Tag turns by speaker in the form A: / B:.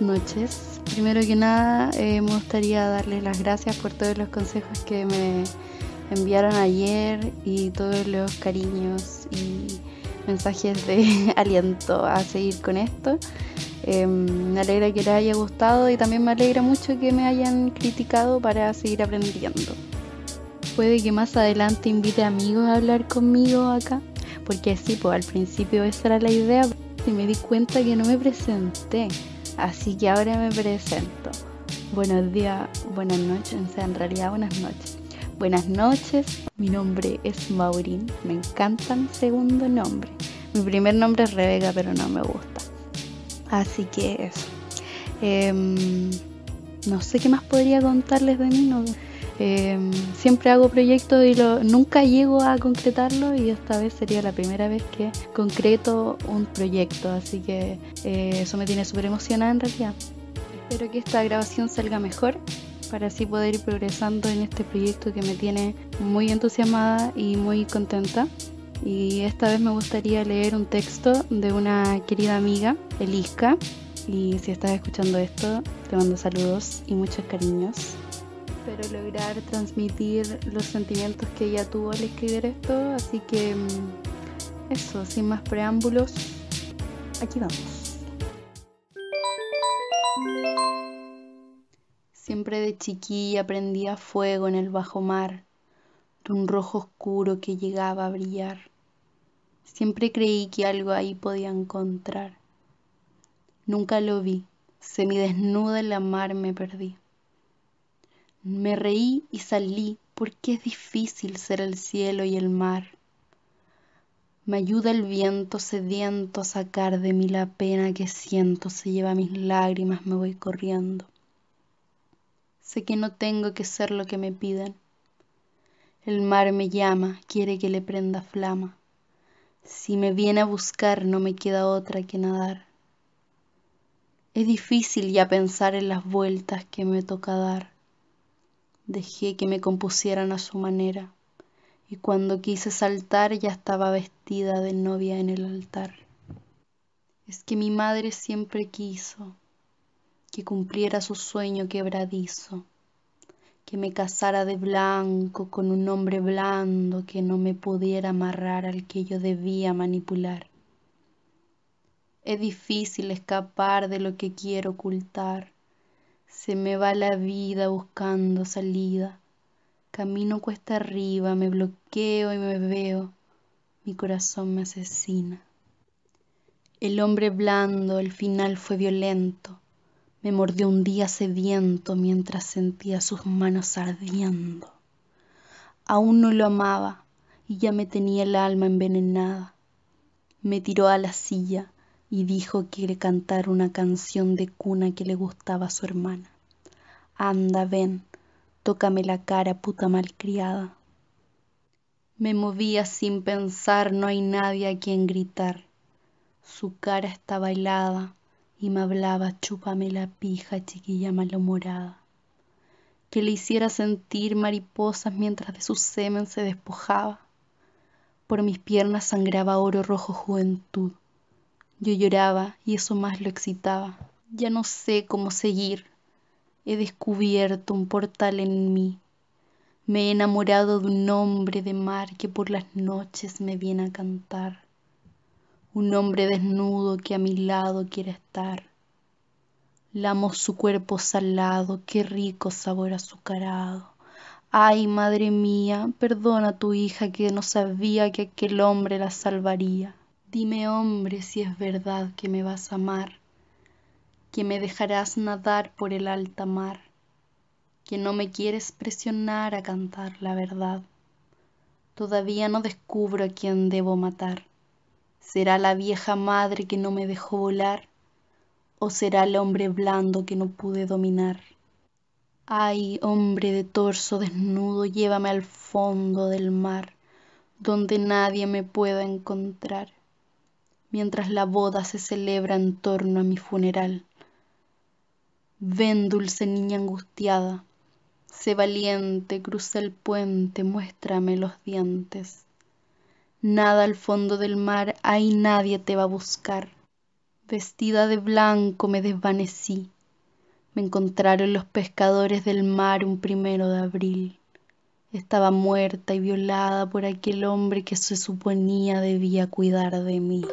A: noches. Primero que nada, eh, me gustaría darles las gracias por todos los consejos que me enviaron ayer y todos los cariños y mensajes de aliento a seguir con esto. Em, me alegra que les haya gustado y también me alegra mucho que me hayan criticado para seguir aprendiendo. Puede que más adelante invite amigos a hablar conmigo acá, porque sí, pues al principio esa era la idea y me di cuenta que no me presenté, así que ahora me presento. Buenos días, buenas noches, o sea, en realidad buenas noches. Buenas noches, mi nombre es Maurín, me encanta mi segundo nombre. Mi primer nombre es Rebeca, pero no me gusta. Así que eso. Em, no sé qué más podría contarles de mí. Em, siempre hago proyectos y lo, nunca llego a concretarlo y esta vez sería la primera vez que concreto un proyecto. Así que eh, eso me tiene súper emocionada en realidad. Espero que esta grabación salga mejor para así poder ir progresando en este proyecto que me tiene muy entusiasmada y muy contenta. Y esta vez me gustaría leer un texto de una querida amiga, Eliska. Y si estás escuchando esto, te mando saludos y muchos cariños. Espero lograr transmitir los sentimientos que ella tuvo al escribir esto, así que mm, eso, sin más preámbulos, aquí vamos. Siempre de chiquilla prendía fuego en el bajo mar, de un rojo oscuro que llegaba a brillar. Siempre creí que algo ahí podía encontrar. Nunca lo vi, semidesnuda en la mar me perdí. Me reí y salí porque es difícil ser el cielo y el mar. Me ayuda el viento sediento a sacar de mí la pena que siento, se lleva mis lágrimas, me voy corriendo. Sé que no tengo que ser lo que me piden. El mar me llama, quiere que le prenda flama. Si me viene a buscar no me queda otra que nadar. Es difícil ya pensar en las vueltas que me toca dar. Dejé que me compusieran a su manera y cuando quise saltar ya estaba vestida de novia en el altar. Es que mi madre siempre quiso que cumpliera su sueño quebradizo, que me casara de blanco con un hombre blando que no me pudiera amarrar al que yo debía manipular. Es difícil escapar de lo que quiero ocultar. Se me va la vida buscando salida. Camino cuesta arriba, me bloqueo y me veo. Mi corazón me asesina. El hombre blando al final fue violento me mordió un día sediento mientras sentía sus manos ardiendo. Aún no lo amaba y ya me tenía el alma envenenada. Me tiró a la silla y dijo que quiere cantar una canción de cuna que le gustaba a su hermana. Anda, ven, tócame la cara, puta malcriada. Me movía sin pensar, no hay nadie a quien gritar. Su cara estaba helada, y me hablaba, chúpame la pija, chiquilla malhumorada, que le hiciera sentir mariposas mientras de su semen se despojaba. Por mis piernas sangraba oro rojo juventud. Yo lloraba y eso más lo excitaba. Ya no sé cómo seguir. He descubierto un portal en mí. Me he enamorado de un hombre de mar que por las noches me viene a cantar un hombre desnudo que a mi lado quiere estar. Lamo su cuerpo salado, qué rico sabor azucarado. Ay, madre mía, perdona a tu hija que no sabía que aquel hombre la salvaría. Dime, hombre, si es verdad que me vas a amar, que me dejarás nadar por el alta mar, que no me quieres presionar a cantar la verdad. Todavía no descubro a quién debo matar ¿Será la vieja madre que no me dejó volar? ¿O será el hombre blando que no pude dominar? Ay, hombre de torso desnudo, llévame al fondo del mar, donde nadie me pueda encontrar, mientras la boda se celebra en torno a mi funeral. Ven, dulce niña angustiada, sé valiente, cruza el puente, muéstrame los dientes. Nada al fondo del mar, ahí nadie te va a buscar. Vestida de blanco me desvanecí, Me encontraron los pescadores del mar un primero de abril. Estaba muerta y violada por aquel hombre que se suponía debía cuidar de mí.